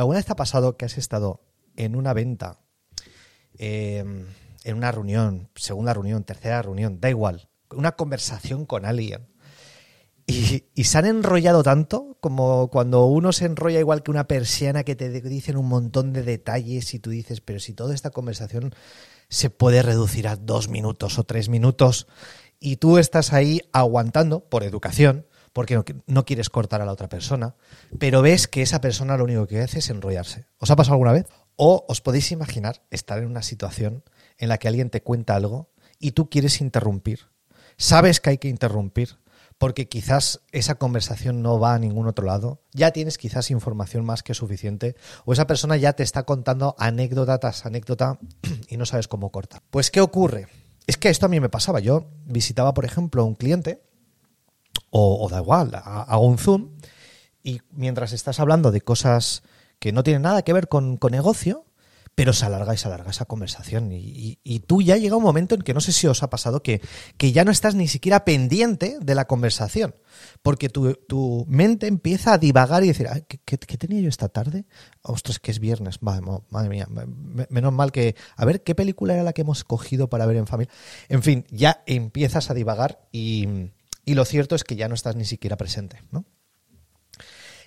¿alguna vez te ha pasado que has estado en una venta, eh, en una reunión, segunda reunión, tercera reunión, da igual, una conversación con alguien? Y, y, se han enrollado tanto como cuando uno se enrolla igual que una persiana que te dicen un montón de detalles y tú dices, pero si toda esta conversación se puede reducir a dos minutos o tres minutos y tú estás ahí aguantando por educación, porque no, quieres cortar a la otra persona, pero ves que esa persona lo único que hace es enrollarse. ¿Os ha pasado alguna vez? O os podéis imaginar estar en una situación en la que alguien te cuenta algo y tú quieres interrumpir. Sabes que hay que interrumpir porque quizás esa conversación no va a ningún otro lado, ya tienes quizás información más que suficiente, o esa persona ya te está contando anécdota tras anécdota y no sabes cómo cortar. Pues, ¿qué ocurre? Es que esto a mí me pasaba. Yo visitaba, por ejemplo, a un cliente o, da igual, hago un zoom y mientras estás hablando de cosas que no tienen nada que ver con, con negocio, pero se alarga y se alarga esa conversación. Y, y, tú ya llega un momento en que no sé si os ha pasado que, que ya no estás ni siquiera pendiente de la conversación, porque tu, tu mente empieza a divagar y decir, ¿qué, qué, qué tenía yo esta tarde? Ostras, que es viernes, madre, madre mía, menos mal que, a ver, ¿qué película era la que hemos cogido para ver en familia? En fin, ya empiezas a divagar y, y lo cierto es que ya no estás ni siquiera presente, ¿no?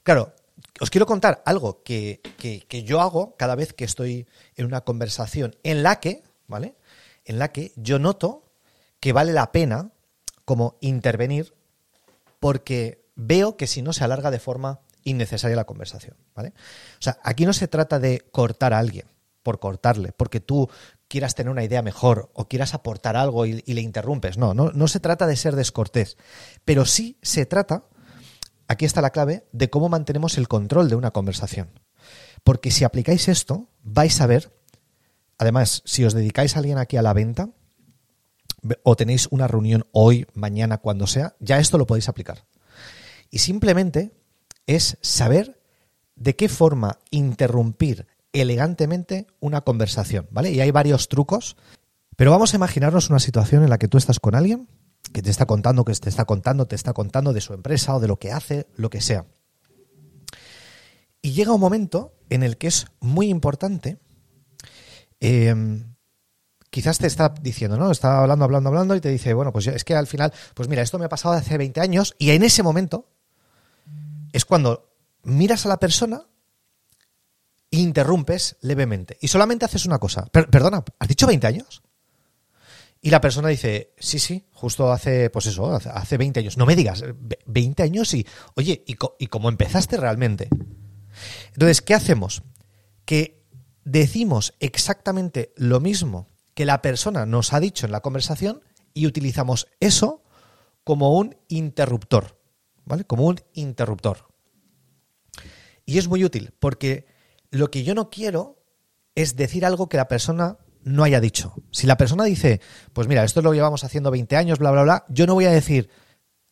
Claro, os quiero contar algo que, que, yo hago cada vez que estoy en una conversación en la que, ¿vale? En la que yo noto que vale la pena como intervenir porque veo que si no se alarga de forma innecesaria la conversación, ¿vale? O sea, aquí no se trata de cortar a alguien por cortarle, porque tú quieras tener una idea mejor o quieras aportar algo y, le interrumpes. No, no, no se trata de ser descortés, pero sí se trata aquí está la clave de cómo mantenemos el control de una conversación. Porque si aplicáis esto, vais a ver, además, si os dedicáis a alguien aquí a la venta, o tenéis una reunión hoy, mañana, cuando sea, ya esto lo podéis aplicar. Y simplemente es saber de qué forma interrumpir elegantemente una conversación, ¿vale? Y hay varios trucos, pero vamos a imaginarnos una situación en la que tú estás con alguien que te está contando, que te está contando, te está contando de su empresa o de lo que hace, lo que sea. Y llega un momento en el que es muy importante, eh, quizás te está diciendo, ¿no? Está hablando, hablando, hablando y te dice, bueno, pues es que al final, pues mira, esto me ha pasado hace 20 años y en ese momento es cuando miras a la persona interrumpes levemente y solamente haces una cosa. Per perdona, ¿has dicho 20 años? Y la persona dice, sí, sí, justo hace, pues eso, hace, hace 20 años. No me digas, 20 años y, oye, ¿y, co ¿y cómo empezaste realmente? Entonces, ¿qué hacemos? Que decimos exactamente lo mismo que la persona nos ha dicho en la conversación y utilizamos eso como un interruptor, ¿vale? Como un interruptor. Y es muy útil porque lo que yo no quiero es decir algo que la persona no haya dicho. Si la persona dice, pues mira, esto lo llevamos haciendo 20 años, bla, bla, bla, yo no voy a decir,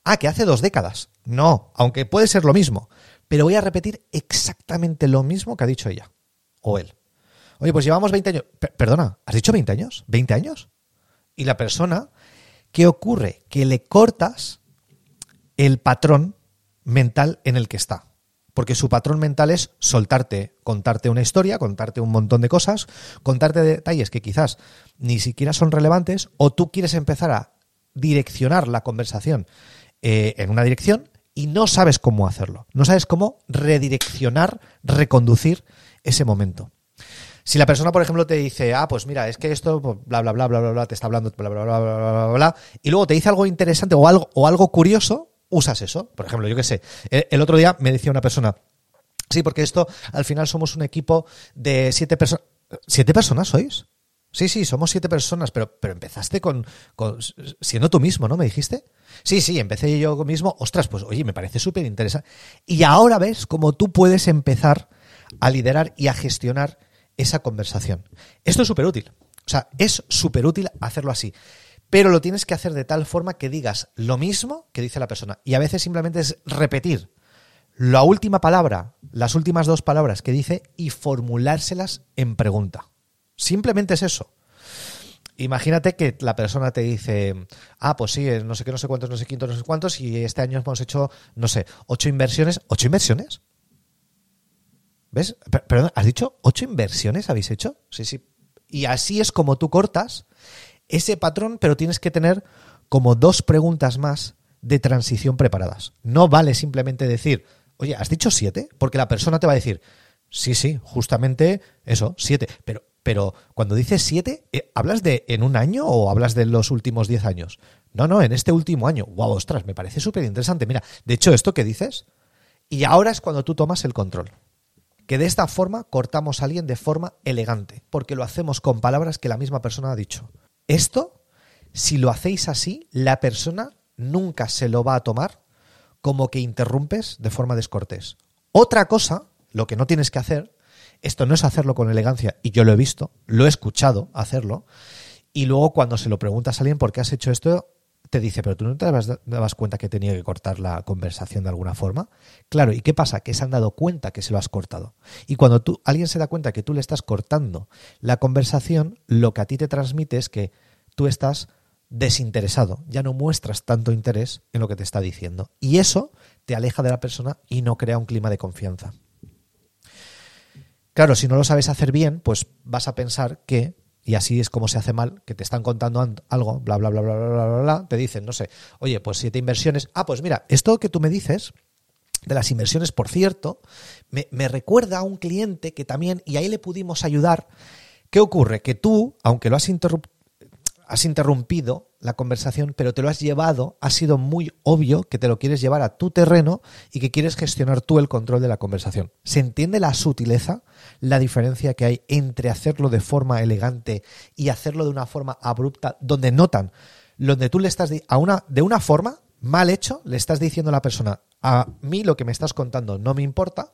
ah, que hace dos décadas. No, aunque puede ser lo mismo, pero voy a repetir exactamente lo mismo que ha dicho ella o él. Oye, pues llevamos 20 años. Perdona, ¿has dicho 20 años? ¿20 años? Y la persona, ¿qué ocurre? Que le cortas el patrón mental en el que está porque su patrón mental es soltarte, contarte una historia, contarte un montón de cosas, contarte detalles que quizás ni siquiera son relevantes, o tú quieres empezar a direccionar la conversación eh, en una dirección y no sabes cómo hacerlo, no sabes cómo redireccionar, reconducir ese momento. Si la persona, por ejemplo, te dice, ah, pues mira, es que esto, bla, bla, bla, bla, bla, bla, te está hablando, bla, bla, bla, bla, bla, bla, bla, y luego te dice algo interesante o algo, o algo curioso, usas eso. Por ejemplo, yo qué sé, el otro día me decía una persona, sí, porque esto al final somos un equipo de siete personas. ¿Siete personas sois? Sí, sí, somos siete personas, pero, pero empezaste con, con, siendo tú mismo, ¿no? ¿Me dijiste? Sí, sí, empecé yo mismo. Ostras, pues oye, me parece súper interesante. Y ahora ves cómo tú puedes empezar a liderar y a gestionar esa conversación. Esto es súper útil. O sea, es súper útil hacerlo así pero lo tienes que hacer de tal forma que digas lo mismo que dice la persona. Y a veces simplemente es repetir la última palabra, las últimas dos palabras que dice y formulárselas en pregunta. Simplemente es eso. Imagínate que la persona te dice, ah, pues sí, no sé qué, no sé cuántos, no sé quintos, no sé cuántos, y este año hemos hecho, no sé, ocho inversiones. ¿Ocho inversiones? ¿Ves? Perdón, ¿has dicho ocho inversiones habéis hecho? Sí, sí. Y así es como tú cortas ese patrón, pero tienes que tener como dos preguntas más de transición preparadas. No vale simplemente decir, oye, ¿has dicho siete? Porque la persona te va a decir, sí, sí, justamente eso, siete. Pero, pero cuando dices siete, eh, ¿hablas de en un año o hablas de los últimos diez años? No, no, en este último año. Wow, ostras, me parece súper interesante. Mira, de hecho, esto que dices, y ahora es cuando tú tomas el control. Que de esta forma cortamos a alguien de forma elegante, porque lo hacemos con palabras que la misma persona ha dicho. Esto, si lo hacéis así, la persona nunca se lo va a tomar como que interrumpes de forma descortés. Otra cosa, lo que no tienes que hacer, esto no es hacerlo con elegancia, y yo lo he visto, lo he escuchado hacerlo, y luego cuando se lo preguntas a alguien por qué has hecho esto, te dice, pero tú no te dabas, cuenta que tenía que cortar la conversación de alguna forma. Claro, ¿y qué pasa? Que se han dado cuenta que se lo has cortado. Y cuando tú, alguien se da cuenta que tú le estás cortando la conversación, lo que a ti te transmite es que tú estás desinteresado, ya no muestras tanto interés en lo que te está diciendo. Y eso te aleja de la persona y no crea un clima de confianza. Claro, si no lo sabes hacer bien, pues vas a pensar que y así es como se hace mal, que te están contando algo, bla, bla, bla, bla, bla, bla, bla, bla, te dicen, no sé, oye, pues siete inversiones. Ah, pues mira, esto que tú me dices de las inversiones, por cierto, me, me recuerda a un cliente que también, y ahí le pudimos ayudar. ¿Qué ocurre? Que tú, aunque lo has interrumpido, has interrumpido la conversación, pero te lo has llevado, ha sido muy obvio que te lo quieres llevar a tu terreno y que quieres gestionar tú el control de la conversación. ¿Se entiende la sutileza, la diferencia que hay entre hacerlo de forma elegante y hacerlo de una forma abrupta, donde notan, donde tú le estás a una, de una forma mal hecho, le estás diciendo a la persona, a mí lo que me estás contando no me importa,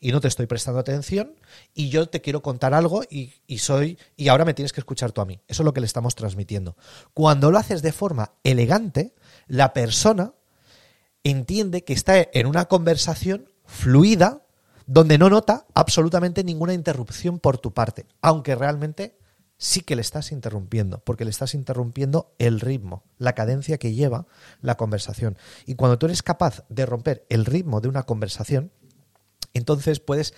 y no te estoy prestando atención y yo te quiero contar algo y, soy y ahora me tienes que escuchar tú a mí. Eso es lo que le estamos transmitiendo. Cuando lo haces de forma elegante, la persona entiende que está en una conversación fluida donde no nota absolutamente ninguna interrupción por tu parte, aunque realmente sí que le estás interrumpiendo, porque le estás interrumpiendo el ritmo, la cadencia que lleva la conversación. Y cuando tú eres capaz de romper el ritmo de una conversación, entonces puedes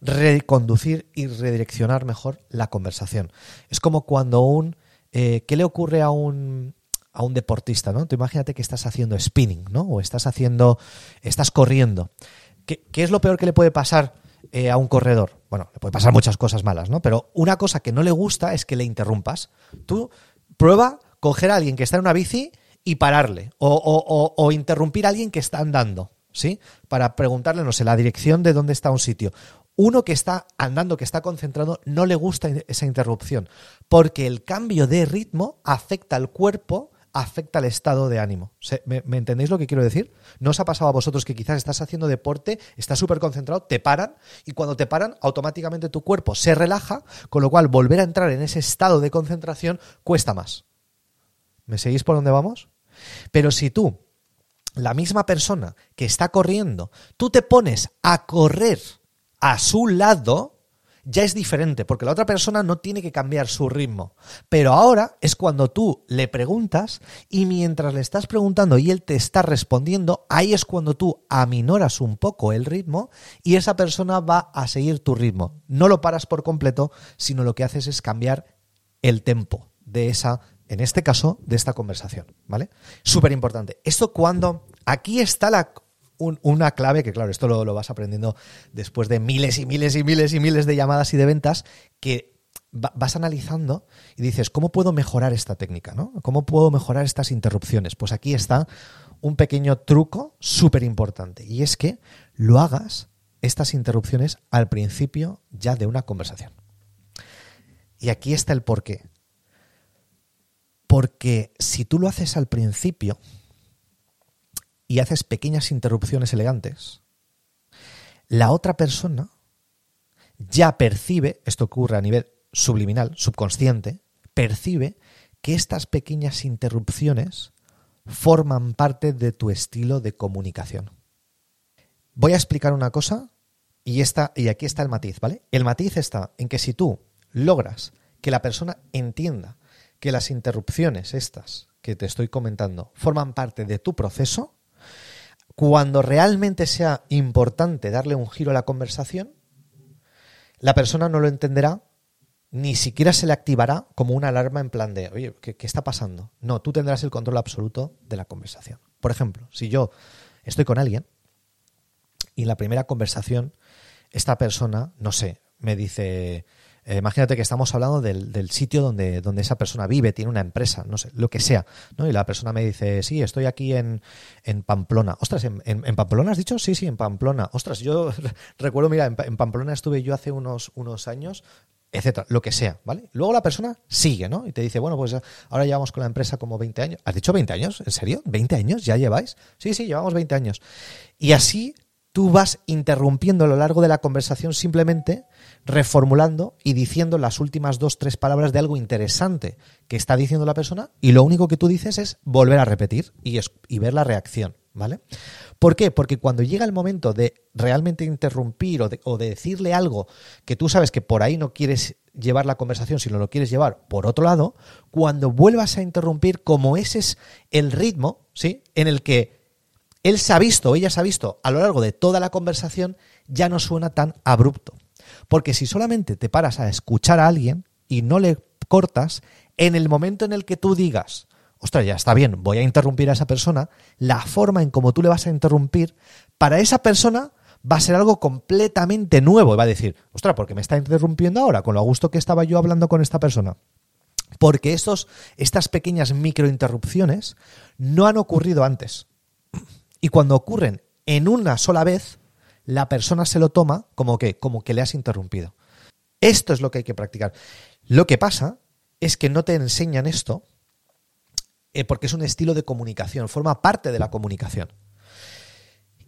reconducir y redireccionar mejor la conversación. Es como cuando un... Eh, ¿Qué le ocurre a un, a un deportista, ¿no? Tú imagínate que estás haciendo spinning, ¿no? O estás haciendo, estás corriendo. ¿Qué, es lo peor que le puede pasar eh, a un corredor? Bueno, le puede pasar muchas cosas malas, ¿no? Pero una cosa que no le gusta es que le interrumpas. Tú prueba coger a alguien que está en una bici y pararle, o, o interrumpir a alguien que está andando. ¿Sí? Para preguntarle, no sé, la dirección de dónde está un sitio. Uno que está andando, que está concentrado, no le gusta esa interrupción, porque el cambio de ritmo afecta al cuerpo, afecta al estado de ánimo. ¿Me, entendéis lo que quiero decir? ¿No os ha pasado a vosotros que quizás estás haciendo deporte, estás súper concentrado, te paran y cuando te paran automáticamente tu cuerpo se relaja, con lo cual volver a entrar en ese estado de concentración cuesta más? ¿Me seguís por dónde vamos? Pero si tú la misma persona que está corriendo, tú te pones a correr a su lado, ya es diferente, porque la otra persona no tiene que cambiar su ritmo. Pero ahora es cuando tú le preguntas y mientras le estás preguntando y él te está respondiendo, ahí es cuando tú aminoras un poco el ritmo y esa persona va a seguir tu ritmo. No lo paras por completo, sino lo que haces es cambiar el tempo de esa en este caso, de esta conversación, ¿vale? Súper importante. Esto cuando... Aquí está una clave, que claro, esto lo, lo, vas aprendiendo después de miles y miles y miles y miles de llamadas y de ventas, que vas analizando y dices, ¿cómo puedo mejorar esta técnica? ¿no? ¿Cómo puedo mejorar estas interrupciones? Pues aquí está un pequeño truco súper importante, y es que lo hagas estas interrupciones al principio ya de una conversación. Y aquí está el porqué. Porque si tú lo haces al principio y haces pequeñas interrupciones elegantes, la otra persona ya percibe, esto ocurre a nivel subliminal, subconsciente, percibe que estas pequeñas interrupciones forman parte de tu estilo de comunicación. Voy a explicar una cosa y, esta, y aquí está el matiz, ¿vale? El matiz está en que si tú logras que la persona entienda que las interrupciones estas que te estoy comentando forman parte de tu proceso, cuando realmente sea importante darle un giro a la conversación, la persona no lo entenderá, ni siquiera se le activará como una alarma en plan de, oye, ¿qué, ¿qué, está pasando? No, tú tendrás el control absoluto de la conversación. Por ejemplo, si yo estoy con alguien y en la primera conversación esta persona, no sé, me dice, eh, imagínate que estamos hablando del, del, sitio donde, donde esa persona vive, tiene una empresa, no sé, lo que sea, ¿no? Y la persona me dice, sí, estoy aquí en, en Pamplona. Ostras, ¿en, ¿en, Pamplona has dicho? Sí, sí, en Pamplona. Ostras, yo recuerdo, mira, en, en Pamplona estuve yo hace unos, unos años, etcétera, lo que sea, ¿vale? Luego la persona sigue, ¿no? Y te dice, bueno, pues ahora llevamos con la empresa como 20 años. ¿Has dicho 20 años? ¿En serio? ¿20 años ya lleváis? Sí, sí, llevamos 20 años. Y así tú vas interrumpiendo a lo largo de la conversación simplemente reformulando y diciendo las últimas dos, tres palabras de algo interesante que está diciendo la persona y lo único que tú dices es volver a repetir y, es, y ver la reacción, ¿vale? ¿Por qué? Porque cuando llega el momento de realmente interrumpir o de, o de decirle algo que tú sabes que por ahí no quieres llevar la conversación, sino lo quieres llevar por otro lado, cuando vuelvas a interrumpir, como ese es el ritmo, ¿sí? En el que él se ha visto ella se ha visto a lo largo de toda la conversación, ya no suena tan abrupto. Porque si solamente te paras a escuchar a alguien y no le cortas, en el momento en el que tú digas, ostras, ya está bien, voy a interrumpir a esa persona, la forma en cómo tú le vas a interrumpir, para esa persona va a ser algo completamente nuevo. Y va a decir, ostras, ¿por qué me está interrumpiendo ahora? Con lo a gusto que estaba yo hablando con esta persona. Porque estos, estas pequeñas microinterrupciones no han ocurrido antes. Y cuando ocurren en una sola vez, la persona se lo toma como que, como que le has interrumpido. Esto es lo que hay que practicar. Lo que pasa es que no te enseñan esto eh, porque es un estilo de comunicación, forma parte de la comunicación.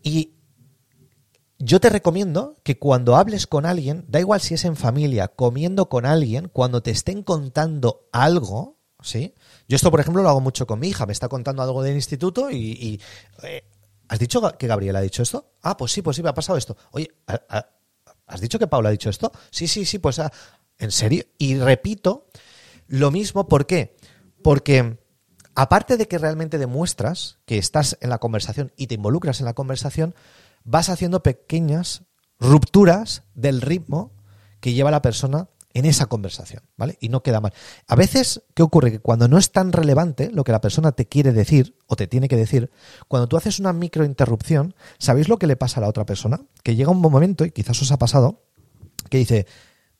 Y yo te recomiendo que cuando hables con alguien, da igual si es en familia, comiendo con alguien, cuando te estén contando algo, ¿sí? Yo esto, por ejemplo, lo hago mucho con mi hija, me está contando algo del instituto y, eh, ¿Has dicho que Gabriel ha dicho esto? Ah, pues sí, pues sí, me ha pasado esto. Oye, ¿has dicho que Paula ha dicho esto? Sí, sí, sí, pues ah, en serio. Y repito lo mismo, ¿por qué? Porque aparte de que realmente demuestras que estás en la conversación y te involucras en la conversación, vas haciendo pequeñas rupturas del ritmo que lleva la persona en esa conversación, ¿vale? Y no queda mal. A veces, ¿qué ocurre? Que cuando no es tan relevante lo que la persona te quiere decir o te tiene que decir, cuando tú haces una microinterrupción, ¿sabéis lo que le pasa a la otra persona? Que llega un momento, y quizás os ha pasado, que dice,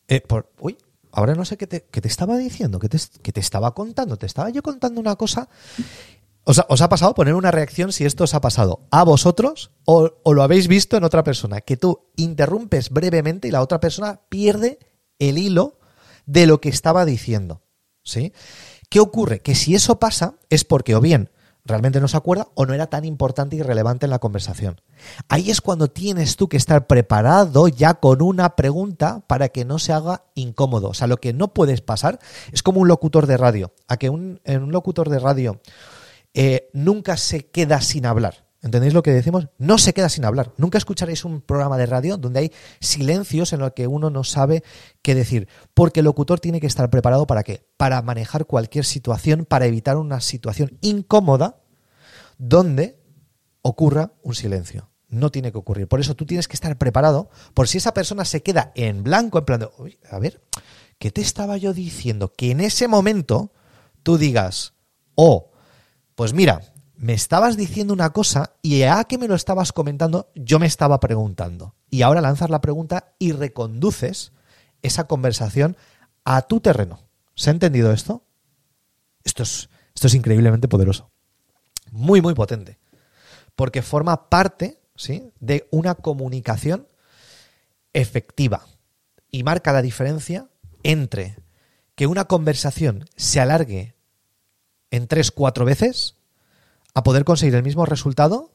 eh, por, uy, ahora no sé qué te, qué te estaba diciendo, qué te, qué te, estaba contando, te estaba yo contando una cosa. ¿Os, os ha pasado poner una reacción si esto os ha pasado a vosotros o, o lo habéis visto en otra persona? Que tú interrumpes brevemente y la otra persona pierde el hilo de lo que estaba diciendo. ¿Sí? ¿Qué ocurre? Que si eso pasa es porque o bien realmente no se acuerda o no era tan importante y relevante en la conversación. Ahí es cuando tienes tú que estar preparado ya con una pregunta para que no se haga incómodo. O sea, lo que no puedes pasar es como un locutor de radio. A que un, en un locutor de radio eh, nunca se queda sin hablar. ¿Entendéis lo que decimos? No se queda sin hablar. Nunca escucharéis un programa de radio donde hay silencios en los que uno no sabe qué decir. Porque el locutor tiene que estar preparado para qué? Para manejar cualquier situación, para evitar una situación incómoda donde ocurra un silencio. No tiene que ocurrir. Por eso tú tienes que estar preparado por si esa persona se queda en blanco, en plan de, a ver, ¿qué te estaba yo diciendo? Que en ese momento tú digas, oh, pues mira, me estabas diciendo una cosa y a que me lo estabas comentando, yo me estaba preguntando. Y ahora lanzas la pregunta y reconduces esa conversación a tu terreno. ¿Se ha entendido esto? Esto es, esto es increíblemente poderoso. Muy, muy potente. Porque forma parte ¿sí? de una comunicación efectiva. Y marca la diferencia entre que una conversación se alargue en tres, cuatro veces a poder conseguir el mismo resultado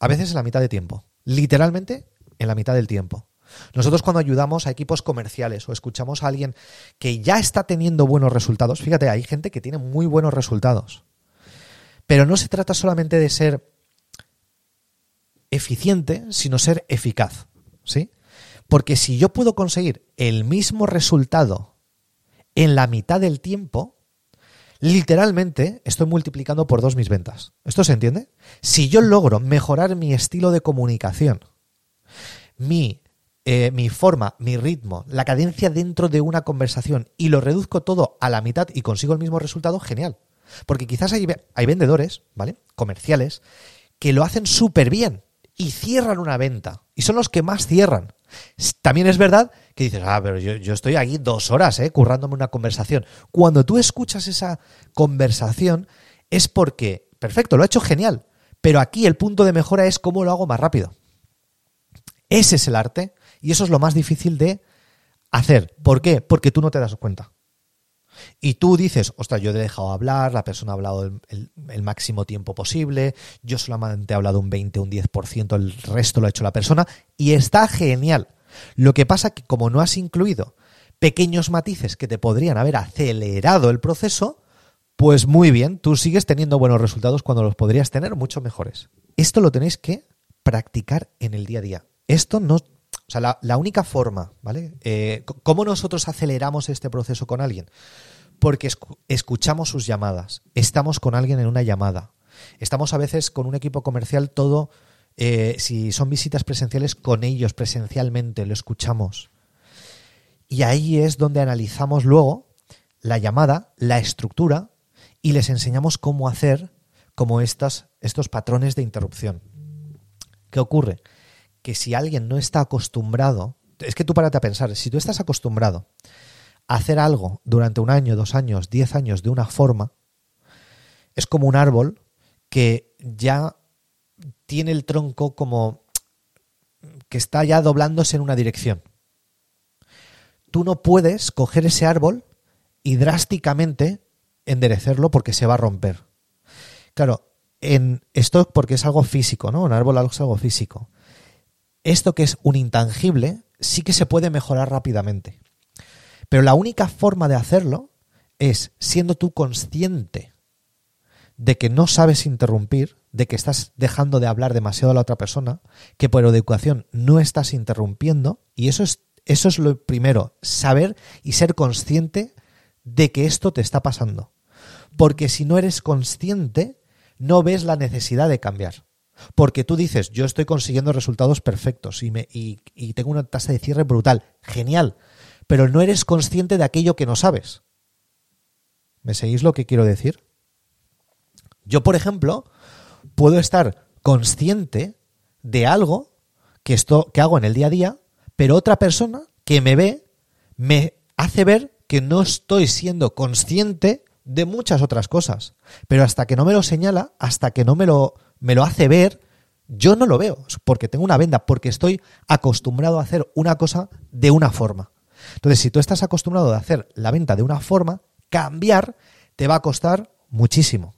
a veces en la mitad de tiempo. Literalmente en la mitad del tiempo. Nosotros cuando ayudamos a equipos comerciales o escuchamos a alguien que ya está teniendo buenos resultados, fíjate, hay gente que tiene muy buenos resultados. Pero no se trata solamente de ser eficiente, sino ser eficaz, ¿sí? Porque si yo puedo conseguir el mismo resultado en la mitad del tiempo, literalmente estoy multiplicando por dos mis ventas. ¿Esto se entiende? Si yo logro mejorar mi estilo de comunicación, mi eh, mi forma, mi ritmo, la cadencia dentro de una conversación y lo reduzco todo a la mitad y consigo el mismo resultado, genial. Porque quizás hay, hay vendedores, ¿vale? Comerciales, que lo hacen súper bien y cierran una venta. Y son los que más cierran. También es verdad que dices, ah, pero yo, estoy aquí dos horas, ¿eh? Currándome una conversación. Cuando tú escuchas esa conversación es porque, perfecto, lo ha hecho genial. Pero aquí el punto de mejora es cómo lo hago más rápido. Ese es el arte y eso es lo más difícil de hacer. ¿Por qué? Porque tú no te das cuenta. Y tú dices, ostras, yo he dejado hablar, la persona ha hablado el, máximo tiempo posible, yo solamente he hablado un 20, un 10%, el resto lo ha hecho la persona, y está genial. Lo que pasa que como no has incluido pequeños matices que te podrían haber acelerado el proceso, pues muy bien, tú sigues teniendo buenos resultados cuando los podrías tener mucho mejores. Esto lo tenéis que practicar en el día a día. Esto no... O sea, la, única forma, ¿vale? Eh, ¿Cómo nosotros aceleramos este proceso con alguien? Porque escuchamos sus llamadas, estamos con alguien en una llamada, estamos a veces con un equipo comercial todo, eh, si son visitas presenciales, con ellos presencialmente, lo escuchamos. Y ahí es donde analizamos luego la llamada, la estructura y les enseñamos cómo hacer como estas, estos patrones de interrupción. ¿Qué ocurre? Que si alguien no está acostumbrado, es que tú párate a pensar, si tú estás acostumbrado hacer algo durante un año, dos años, diez años de una forma, es como un árbol que ya tiene el tronco como que está ya doblándose en una dirección. Tú no puedes coger ese árbol y drásticamente enderecerlo porque se va a romper. Claro, en esto porque es algo físico, ¿no? Un árbol es algo físico. Esto que es un intangible sí que se puede mejorar rápidamente. Pero la única forma de hacerlo es siendo tú consciente de que no sabes interrumpir, de que estás dejando de hablar demasiado a la otra persona, que por educación no estás interrumpiendo, y eso es, eso es lo primero, saber y ser consciente de que esto te está pasando. Porque si no eres consciente, no ves la necesidad de cambiar. Porque tú dices, yo estoy consiguiendo resultados perfectos y, tengo una tasa de cierre brutal. Genial pero no eres consciente de aquello que no sabes. ¿Me seguís lo que quiero decir? Yo, por ejemplo, puedo estar consciente de algo que hago en el día a día, pero otra persona que me ve me hace ver que no estoy siendo consciente de muchas otras cosas. Pero hasta que no me lo señala, hasta que no me lo, me lo hace ver, yo no lo veo, porque tengo una venda, porque estoy acostumbrado a hacer una cosa de una forma. Entonces, si tú estás acostumbrado a hacer la venta de una forma, cambiar te va a costar muchísimo.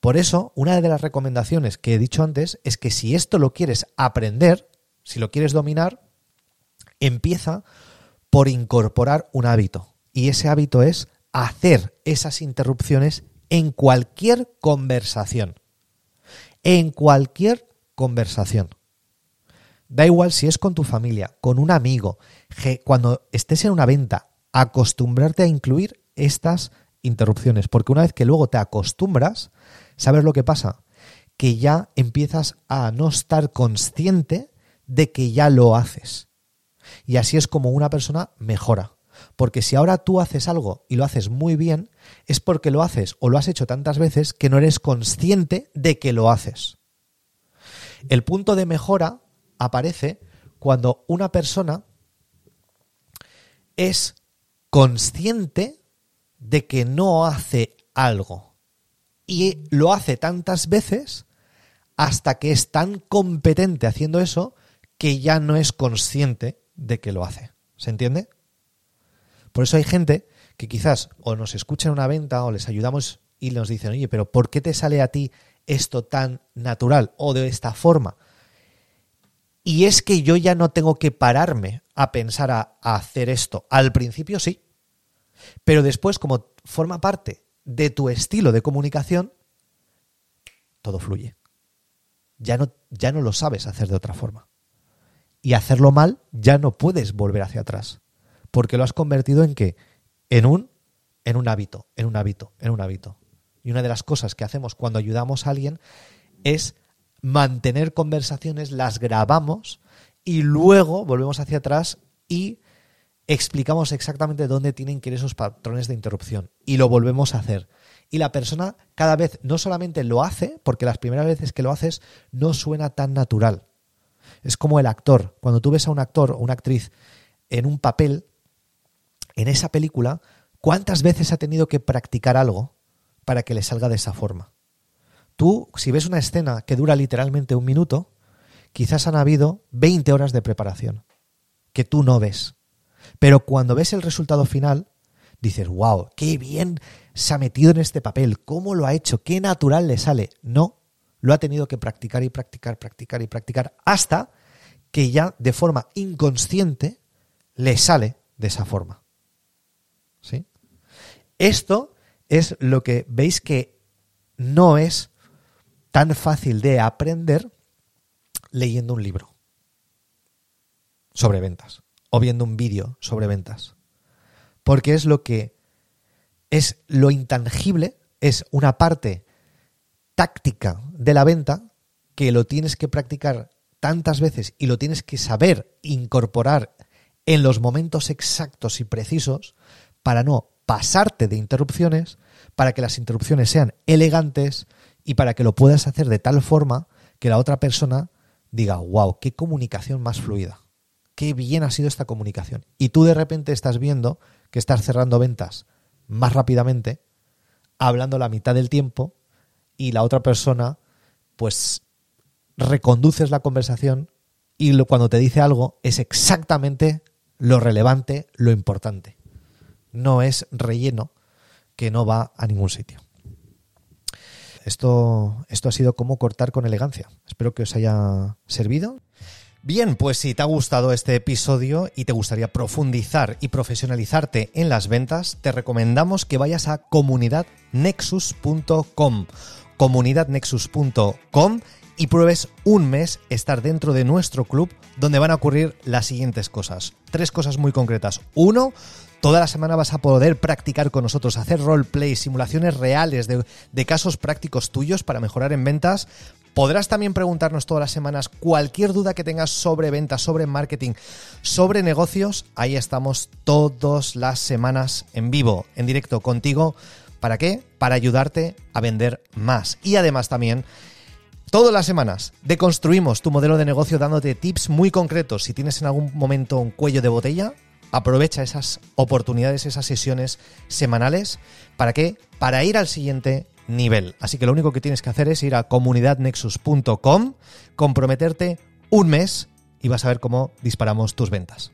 Por eso, una de las recomendaciones que he dicho antes es que si esto lo quieres aprender, si lo quieres dominar, empieza por incorporar un hábito. Y ese hábito es hacer esas interrupciones en cualquier conversación. En cualquier conversación. Da igual si es con tu familia, con un amigo, cuando estés en una venta, acostumbrarte a incluir estas interrupciones, porque una vez que luego te acostumbras, ¿sabes lo que pasa? Que ya empiezas a no estar consciente de que ya lo haces. Y así es como una persona mejora. Porque si ahora tú haces algo y lo haces muy bien, es porque lo haces o lo has hecho tantas veces que no eres consciente de que lo haces. El punto de mejora aparece cuando una persona es consciente de que no hace algo y lo hace tantas veces hasta que es tan competente haciendo eso que ya no es consciente de que lo hace. ¿Se entiende? Por eso hay gente que quizás o nos escucha en una venta o les ayudamos y nos dicen, oye, pero ¿por qué te sale a ti esto tan natural o de esta forma? Y es que yo ya no tengo que pararme a pensar a, hacer esto. Al principio sí. Pero después, como forma parte de tu estilo de comunicación, todo fluye. Ya no, ya no lo sabes hacer de otra forma. Y hacerlo mal, ya no puedes volver hacia atrás. Porque lo has convertido en qué? En un, en un hábito, en un hábito, en un hábito. Y una de las cosas que hacemos cuando ayudamos a alguien es mantener conversaciones, las grabamos y luego volvemos hacia atrás y explicamos exactamente dónde tienen que ir esos patrones de interrupción y lo volvemos a hacer. Y la persona cada vez no solamente lo hace, porque las primeras veces que lo haces no suena tan natural. Es como el actor. Cuando tú ves a un actor o una actriz en un papel, en esa película, ¿cuántas veces ha tenido que practicar algo para que le salga de esa forma? Tú, si ves una escena que dura literalmente un minuto, quizás han habido 20 horas de preparación que tú no ves. Pero cuando ves el resultado final, dices, wow, qué bien se ha metido en este papel, cómo lo ha hecho, qué natural le sale. No, lo ha tenido que practicar y practicar, practicar y practicar hasta que ya de forma inconsciente le sale de esa forma. ¿Sí? Esto es lo que veis que no es tan fácil de aprender leyendo un libro sobre ventas o viendo un vídeo sobre ventas. Porque es lo que es lo intangible, es una parte táctica de la venta que lo tienes que practicar tantas veces y lo tienes que saber incorporar en los momentos exactos y precisos para no pasarte de interrupciones, para que las interrupciones sean elegantes y para que lo puedas hacer de tal forma que la otra persona diga, wow, qué comunicación más fluida, qué bien ha sido esta comunicación. Y tú de repente estás viendo que estás cerrando ventas más rápidamente, hablando la mitad del tiempo y la otra persona, pues reconduces la conversación y cuando te dice algo es exactamente lo relevante, lo importante. No es relleno que no va a ningún sitio. Esto, esto ha sido como cortar con elegancia. Espero que os haya servido. Bien, pues si te ha gustado este episodio y te gustaría profundizar y profesionalizarte en las ventas, te recomendamos que vayas a comunidadnexus.com. comunidadnexus.com y pruebes un mes estar dentro de nuestro club donde van a ocurrir las siguientes cosas. Tres cosas muy concretas. Uno, Toda la semana vas a poder practicar con nosotros, hacer roleplay, simulaciones reales de, de, casos prácticos tuyos para mejorar en ventas. Podrás también preguntarnos todas las semanas cualquier duda que tengas sobre ventas, sobre marketing, sobre negocios. Ahí estamos todas las semanas en vivo, en directo contigo. ¿Para qué? Para ayudarte a vender más. Y además también Todas las semanas deconstruimos tu modelo de negocio dándote tips muy concretos. Si tienes en algún momento un cuello de botella, aprovecha esas oportunidades, esas sesiones semanales. ¿Para qué? Para ir al siguiente nivel. Así que lo único que tienes que hacer es ir a comunidadnexus.com, comprometerte un mes y vas a ver cómo disparamos tus ventas.